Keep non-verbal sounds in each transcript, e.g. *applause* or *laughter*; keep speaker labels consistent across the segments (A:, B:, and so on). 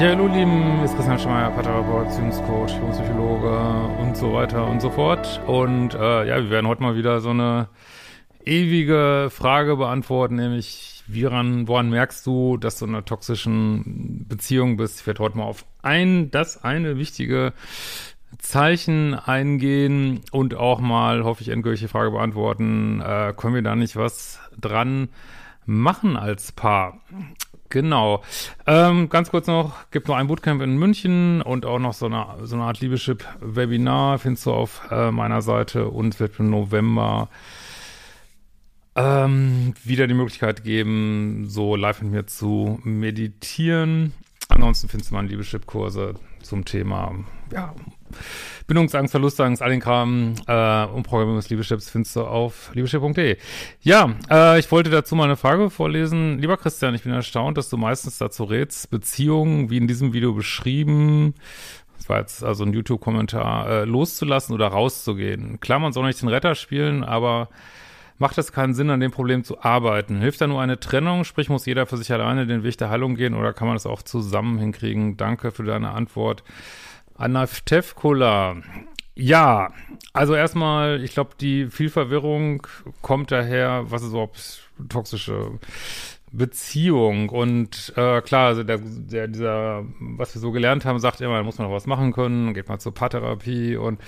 A: Ja, hallo lieben, ist Christian Schmeier, Paartherapeut, Beziehungscoach, Psychologe und so weiter und so fort. Und äh, ja, wir werden heute mal wieder so eine ewige Frage beantworten, nämlich woran, woran merkst du, dass du in einer toxischen Beziehung bist? Ich werde heute mal auf ein, das eine wichtige Zeichen eingehen und auch mal, hoffe ich, endgültige Frage beantworten. Äh, können wir da nicht was dran machen als Paar? Genau. Ähm, ganz kurz noch, gibt noch ein Bootcamp in München und auch noch so eine, so eine Art Liebeschip-Webinar findest du auf äh, meiner Seite und es wird im November ähm, wieder die Möglichkeit geben, so live mit mir zu meditieren. Ansonsten findest du meine Liebeschip-Kurse zum Thema, ja, Bindungsangst, Verlustangst, all den Kram, äh, unprogrammiertes Liebeschips findest du auf liebeschip.de. Ja, äh, ich wollte dazu mal eine Frage vorlesen. Lieber Christian, ich bin erstaunt, dass du meistens dazu rätst, Beziehungen, wie in diesem Video beschrieben, das war jetzt also ein YouTube-Kommentar, äh, loszulassen oder rauszugehen. Klar, man soll nicht den Retter spielen, aber macht es keinen Sinn, an dem Problem zu arbeiten? Hilft da nur eine Trennung? Sprich, muss jeder für sich alleine den Weg der Heilung gehen oder kann man das auch zusammen hinkriegen? Danke für deine Antwort. Anaftevkula. Ja, also erstmal, ich glaube, die viel Verwirrung kommt daher, was ist überhaupt toxische Beziehung und äh, klar, also der, der, dieser, was wir so gelernt haben, sagt immer, da muss man noch was machen können, geht mal zur Paartherapie und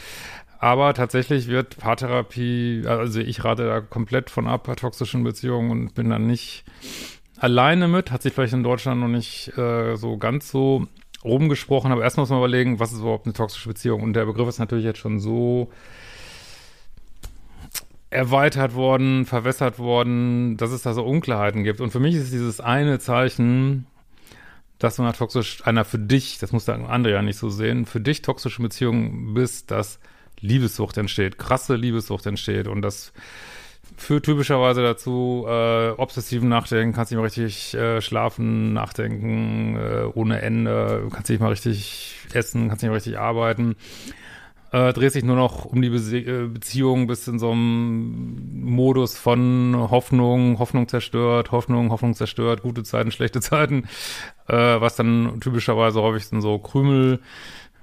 A: aber tatsächlich wird Paartherapie, also ich rate da komplett von ab bei toxischen Beziehungen und bin dann nicht alleine mit, hat sich vielleicht in Deutschland noch nicht äh, so ganz so rumgesprochen, aber erstmal muss man überlegen, was ist überhaupt eine toxische Beziehung? Und der Begriff ist natürlich jetzt schon so erweitert worden, verwässert worden, dass es da so Unklarheiten gibt. Und für mich ist dieses eine Zeichen, dass du einer toxisch, einer für dich, das muss der andere ja nicht so sehen, für dich toxische Beziehung bist, dass Liebessucht entsteht, krasse Liebessucht entsteht und das führt typischerweise dazu, äh, obsessiven Nachdenken, kannst nicht mehr richtig äh, schlafen, nachdenken äh, ohne Ende, kannst nicht mal richtig essen, kannst nicht mehr richtig arbeiten. Äh, dreht sich nur noch um die Be äh, Beziehung, bist in so einem Modus von Hoffnung, Hoffnung zerstört, Hoffnung, Hoffnung zerstört, gute Zeiten, schlechte Zeiten, äh, was dann typischerweise häufig sind so Krümel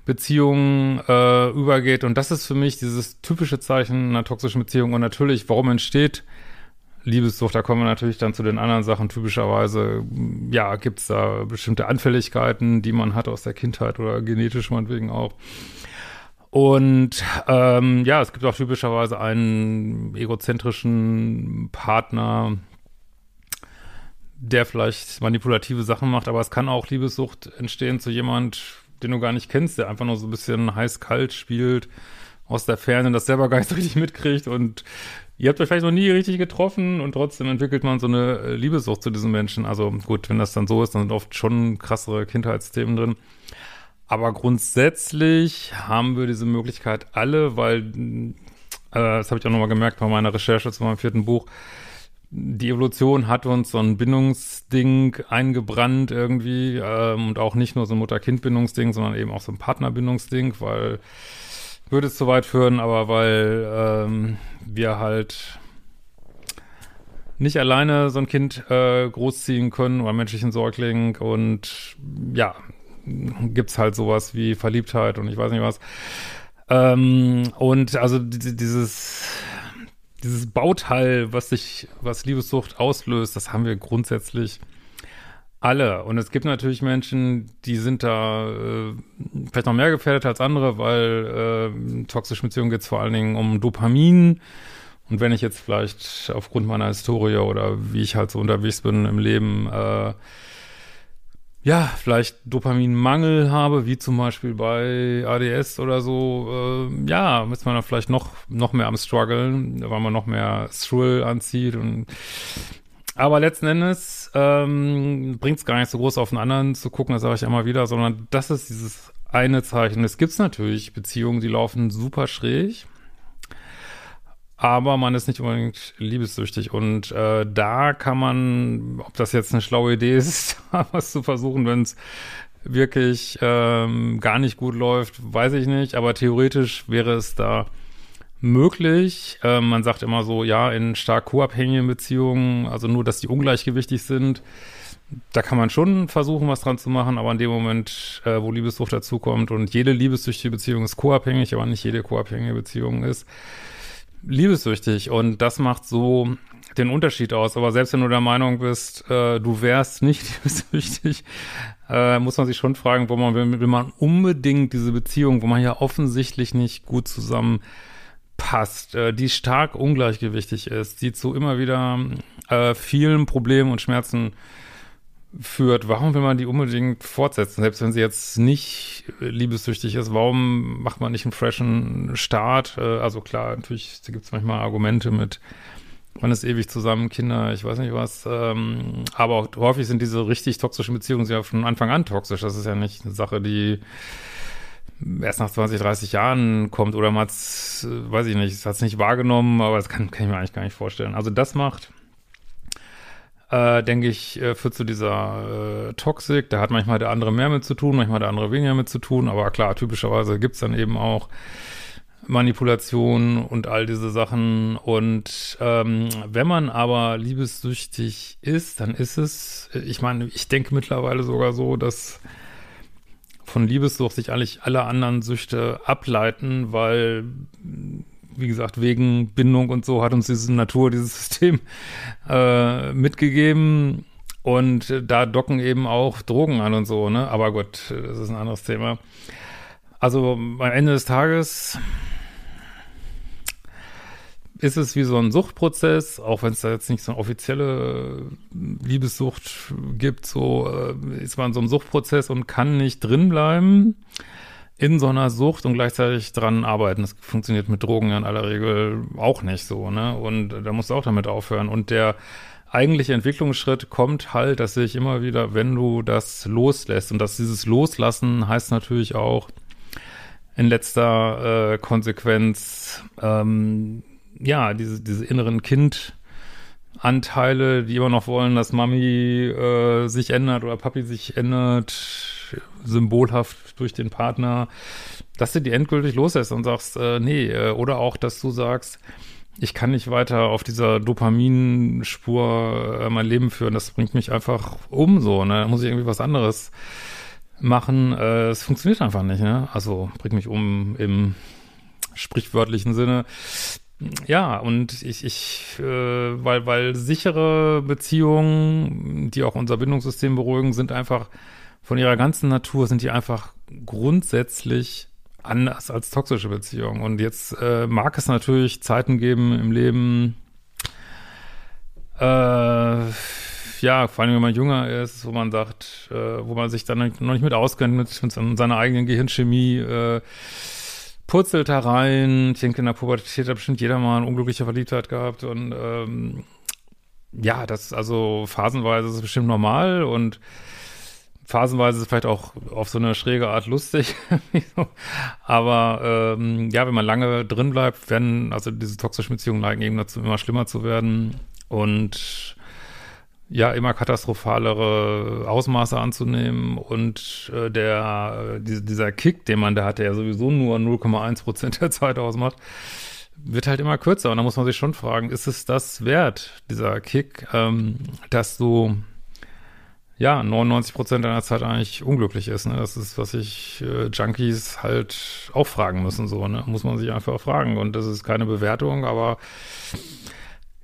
A: Beziehungen äh, übergeht. Und das ist für mich dieses typische Zeichen einer toxischen Beziehung. Und natürlich, warum entsteht Liebessucht? Da kommen wir natürlich dann zu den anderen Sachen. Typischerweise, ja, gibt es da bestimmte Anfälligkeiten, die man hat aus der Kindheit oder genetisch meinetwegen auch. Und ähm, ja, es gibt auch typischerweise einen egozentrischen Partner, der vielleicht manipulative Sachen macht, aber es kann auch Liebessucht entstehen zu jemand, den du gar nicht kennst, der einfach nur so ein bisschen heiß-kalt spielt, aus der Ferne, das selber gar nicht so richtig mitkriegt und ihr habt euch vielleicht noch nie richtig getroffen und trotzdem entwickelt man so eine äh, Liebessucht zu diesen Menschen. Also gut, wenn das dann so ist, dann sind oft schon krassere Kindheitsthemen drin. Aber grundsätzlich haben wir diese Möglichkeit alle, weil, äh, das habe ich auch nochmal gemerkt bei meiner Recherche zu meinem vierten Buch, die Evolution hat uns so ein Bindungsding eingebrannt irgendwie ähm, und auch nicht nur so ein Mutter-Kind-Bindungsding, sondern eben auch so ein Partnerbindungsding, weil würde es zu weit führen, aber weil ähm, wir halt nicht alleine so ein Kind äh, großziehen können oder menschlichen Säugling und ja, gibt's halt sowas wie Verliebtheit und ich weiß nicht was. Ähm, und also dieses dieses Bauteil, was sich, was Liebessucht auslöst, das haben wir grundsätzlich alle. Und es gibt natürlich Menschen, die sind da äh, vielleicht noch mehr gefährdet als andere, weil äh, toxische Beziehungen geht es vor allen Dingen um Dopamin. Und wenn ich jetzt vielleicht aufgrund meiner Historie oder wie ich halt so unterwegs bin im Leben, äh, ja, vielleicht Dopaminmangel habe, wie zum Beispiel bei ADS oder so, äh, ja, ist man dann vielleicht noch, noch mehr am struggeln, weil man noch mehr Thrill anzieht und aber letzten Endes ähm, bringt es gar nicht so groß auf den anderen zu gucken, das sage ich immer wieder, sondern das ist dieses eine Zeichen. Es gibt natürlich Beziehungen, die laufen super schräg aber man ist nicht unbedingt liebessüchtig. Und äh, da kann man, ob das jetzt eine schlaue Idee *laughs* ist, was zu versuchen, wenn es wirklich ähm, gar nicht gut läuft, weiß ich nicht. Aber theoretisch wäre es da möglich. Äh, man sagt immer so, ja, in stark co-abhängigen Beziehungen, also nur, dass die ungleichgewichtig sind, da kann man schon versuchen, was dran zu machen, aber in dem Moment, äh, wo Liebessucht dazukommt und jede liebessüchtige Beziehung ist co-abhängig, aber nicht jede co-abhängige Beziehung ist, liebessüchtig und das macht so den Unterschied aus. Aber selbst wenn du der Meinung bist, äh, du wärst nicht *laughs* liebessüchtig, äh, muss man sich schon fragen, wo man will, man unbedingt diese Beziehung, wo man ja offensichtlich nicht gut zusammen passt, äh, die stark ungleichgewichtig ist, die zu immer wieder äh, vielen Problemen und Schmerzen führt, warum will man die unbedingt fortsetzen? Selbst wenn sie jetzt nicht liebessüchtig ist, warum macht man nicht einen freshen Start? Äh, also klar, natürlich gibt es manchmal Argumente mit, man ist ewig zusammen, Kinder, ich weiß nicht was. Ähm, aber häufig sind diese richtig toxischen Beziehungen ja von Anfang an toxisch. Das ist ja nicht eine Sache, die erst nach 20, 30 Jahren kommt oder man hat es, weiß ich nicht, hat es nicht wahrgenommen, aber das kann, kann ich mir eigentlich gar nicht vorstellen. Also das macht äh, denke ich, äh, führt zu dieser äh, Toxik. Da hat manchmal der andere mehr mit zu tun, manchmal der andere weniger mit zu tun. Aber klar, typischerweise gibt's dann eben auch Manipulation und all diese Sachen. Und ähm, wenn man aber liebessüchtig ist, dann ist es, ich meine, ich denke mittlerweile sogar so, dass von Liebessucht sich eigentlich alle anderen Süchte ableiten, weil wie gesagt, wegen Bindung und so hat uns diese Natur, dieses *laughs* System äh, mitgegeben. Und da docken eben auch Drogen an und so, ne? Aber gut, das ist ein anderes Thema. Also am Ende des Tages ist es wie so ein Suchtprozess, auch wenn es da jetzt nicht so eine offizielle Liebessucht gibt, so äh, ist man in so einem Suchtprozess und kann nicht drinbleiben in so einer Sucht und gleichzeitig dran arbeiten. Das funktioniert mit Drogen ja in aller Regel auch nicht so, ne? Und da musst du auch damit aufhören. Und der eigentliche Entwicklungsschritt kommt halt, dass sich immer wieder, wenn du das loslässt, und dass dieses Loslassen heißt natürlich auch in letzter äh, Konsequenz, ähm, ja, diese, diese inneren Kind- Anteile, die immer noch wollen, dass Mami äh, sich ändert oder Papi sich ändert, symbolhaft durch den Partner, dass du die endgültig loslässt und sagst, äh, nee, äh, oder auch, dass du sagst, ich kann nicht weiter auf dieser Dopaminspur äh, mein Leben führen, das bringt mich einfach um so, ne? Da muss ich irgendwie was anderes machen. Äh, es funktioniert einfach nicht, ne? Also bringt mich um im sprichwörtlichen Sinne. Ja, und ich, ich äh, weil, weil sichere Beziehungen, die auch unser Bindungssystem beruhigen, sind einfach von ihrer ganzen Natur, sind die einfach grundsätzlich anders als toxische Beziehungen. Und jetzt äh, mag es natürlich Zeiten geben im Leben, äh, ja, vor allem wenn man jünger ist, wo man sagt, äh, wo man sich dann noch nicht mit auskennt, mit, mit seiner eigenen Gehirnchemie, äh, purzelt da rein. Ich denke, in der Pubertät hat bestimmt jeder mal eine unglückliche Verliebtheit gehabt und ähm, ja, das also phasenweise ist es bestimmt normal und phasenweise ist es vielleicht auch auf so eine schräge Art lustig. *laughs* Aber ähm, ja, wenn man lange drin bleibt, werden also diese toxischen Beziehungen neigen eben dazu, immer schlimmer zu werden und ja immer katastrophalere Ausmaße anzunehmen und äh, der äh, die, dieser Kick, den man da hat, der ja sowieso nur 0,1 Prozent der Zeit ausmacht, wird halt immer kürzer und da muss man sich schon fragen, ist es das wert, dieser Kick, ähm, dass du ja 99 Prozent deiner Zeit eigentlich unglücklich ist. Ne? Das ist, was sich äh, Junkies halt auch fragen müssen, so ne? muss man sich einfach fragen und das ist keine Bewertung, aber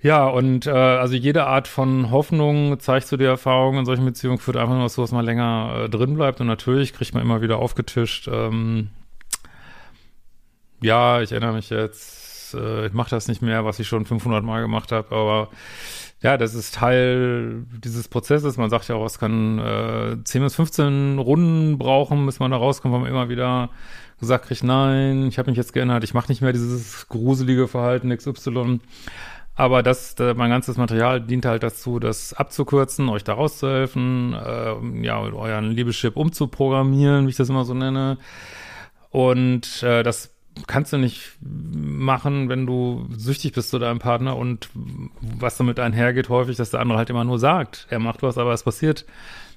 A: ja, und äh, also jede Art von Hoffnung zeigt zu der Erfahrung in solchen Beziehungen führt einfach nur dazu, dass man länger äh, drin bleibt. Und natürlich kriegt man immer wieder aufgetischt, ähm, ja, ich erinnere mich jetzt, äh, ich mache das nicht mehr, was ich schon 500 Mal gemacht habe, aber ja, das ist Teil dieses Prozesses. Man sagt ja auch, es kann äh, 10 bis 15 Runden brauchen, bis man da rauskommt, weil man immer wieder gesagt kriegt, nein, ich habe mich jetzt geändert, ich mache nicht mehr dieses gruselige Verhalten XY. Aber das, äh, mein ganzes Material dient halt dazu, das abzukürzen, euch da rauszuhelfen, äh, ja, euren Liebeschip umzuprogrammieren, wie ich das immer so nenne. Und äh, das kannst du nicht machen, wenn du süchtig bist zu deinem Partner und was damit einhergeht häufig, dass der andere halt immer nur sagt, er macht was, aber es passiert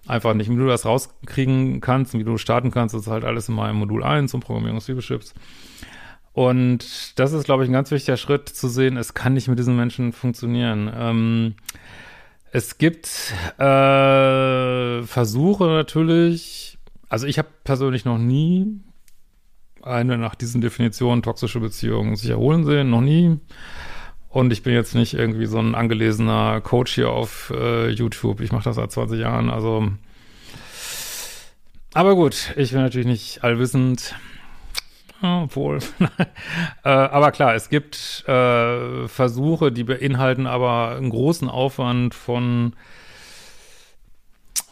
A: einfach nicht. Wie du das rauskriegen kannst und wie du starten kannst, ist halt alles in meinem Modul 1 zum Programmierung des Liebeschips. Und das ist, glaube ich, ein ganz wichtiger Schritt zu sehen, es kann nicht mit diesen Menschen funktionieren. Ähm, es gibt äh, Versuche natürlich, also ich habe persönlich noch nie eine nach diesen Definitionen toxische Beziehungen sich erholen sehen, noch nie. Und ich bin jetzt nicht irgendwie so ein angelesener Coach hier auf äh, YouTube. Ich mache das seit 20 Jahren, also. Aber gut, ich bin natürlich nicht allwissend. Obwohl. *laughs* äh, aber klar, es gibt äh, Versuche, die beinhalten aber einen großen Aufwand von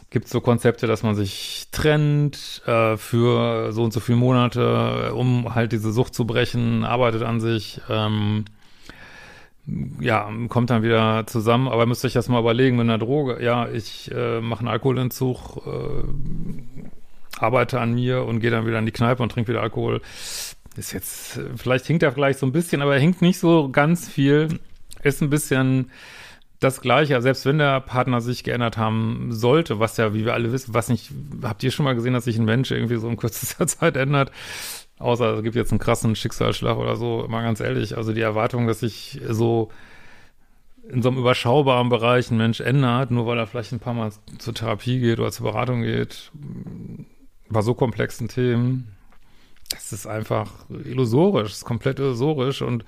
A: gibt so Konzepte, dass man sich trennt äh, für so und so viele Monate, um halt diese Sucht zu brechen, arbeitet an sich, ähm, ja, kommt dann wieder zusammen, aber müsst euch das mal überlegen mit einer Droge. Ja, ich äh, mache einen Alkoholentzug, äh, arbeite an mir und gehe dann wieder in die Kneipe und trinke wieder Alkohol. Ist jetzt, vielleicht hinkt er vielleicht so ein bisschen, aber er hinkt nicht so ganz viel. Ist ein bisschen das Gleiche, selbst wenn der Partner sich geändert haben sollte, was ja, wie wir alle wissen, was nicht, habt ihr schon mal gesehen, dass sich ein Mensch irgendwie so in kürzester *laughs* Zeit ändert? Außer es gibt jetzt einen krassen Schicksalsschlag oder so, mal ganz ehrlich. Also die Erwartung, dass sich so in so einem überschaubaren Bereich ein Mensch ändert, nur weil er vielleicht ein paar Mal zur Therapie geht oder zur Beratung geht, bei so komplexen Themen, das ist einfach illusorisch, ist komplett illusorisch und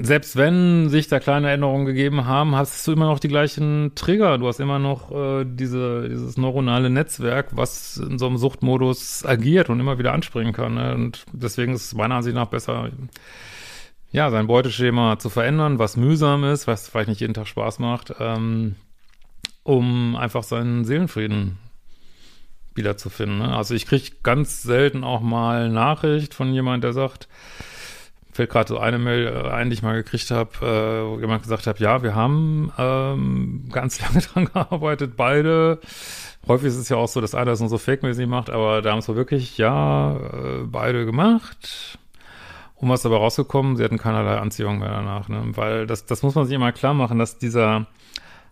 A: selbst wenn sich da kleine Änderungen gegeben haben, hast du immer noch die gleichen Trigger. Du hast immer noch äh, diese, dieses neuronale Netzwerk, was in so einem Suchtmodus agiert und immer wieder anspringen kann. Ne? Und deswegen ist es meiner Ansicht nach besser, ja, sein Beuteschema zu verändern, was mühsam ist, was vielleicht nicht jeden Tag Spaß macht, ähm, um einfach seinen Seelenfrieden wiederzufinden. Ne? Also ich kriege ganz selten auch mal Nachricht von jemand, der sagt, fällt gerade so eine Mail äh, ein, die ich mal gekriegt habe, äh, wo jemand gesagt hat, ja, wir haben ähm, ganz *laughs* lange dran gearbeitet, beide. Häufig ist es ja auch so, dass einer das nur so fake-mäßig macht, aber da haben es wirklich, ja, äh, beide gemacht. Und was dabei rausgekommen, sie hatten keinerlei Anziehung mehr danach, ne? Weil das, das muss man sich immer klar machen, dass dieser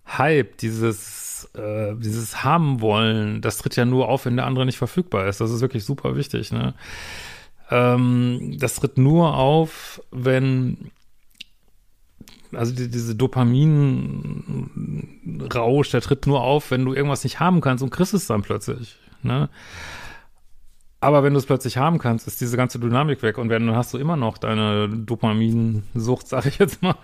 A: Hype, dieses, äh, dieses haben wollen, das tritt ja nur auf, wenn der andere nicht verfügbar ist. Das ist wirklich super wichtig, ne? Ähm, das tritt nur auf, wenn also die, diese Dopamin-Rausch, der tritt nur auf, wenn du irgendwas nicht haben kannst und kriegst es dann plötzlich. Ne? Aber wenn du es plötzlich haben kannst, ist diese ganze Dynamik weg und dann hast du immer noch deine Dopaminsucht, *laughs* sag ich jetzt mal.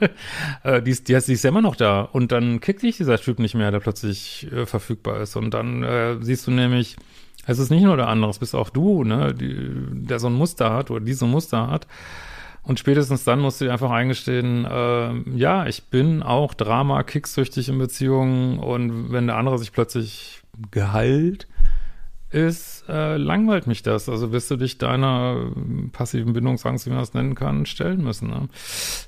A: Äh, die, ist, die, die ist ja immer noch da. Und dann kickt dich dieser Typ nicht mehr, der plötzlich äh, verfügbar ist. Und dann äh, siehst du nämlich, es ist nicht nur der andere, es bist auch du, ne, die, der so ein Muster hat oder diese Muster hat. Und spätestens dann musst du dir einfach eingestehen, äh, ja, ich bin auch Drama, kicksüchtig in Beziehungen und wenn der andere sich plötzlich geheilt ist, äh, langweilt mich das. Also wirst du dich deiner passiven Bindungsangst, wie man das nennen kann, stellen müssen. Ne?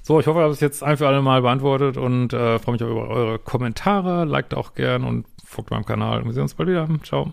A: So, ich hoffe, ich habe es jetzt ein für alle Mal beantwortet und äh, freue mich auch über eure Kommentare. Liked auch gern und folgt meinem Kanal. Wir sehen uns bald wieder. Ciao.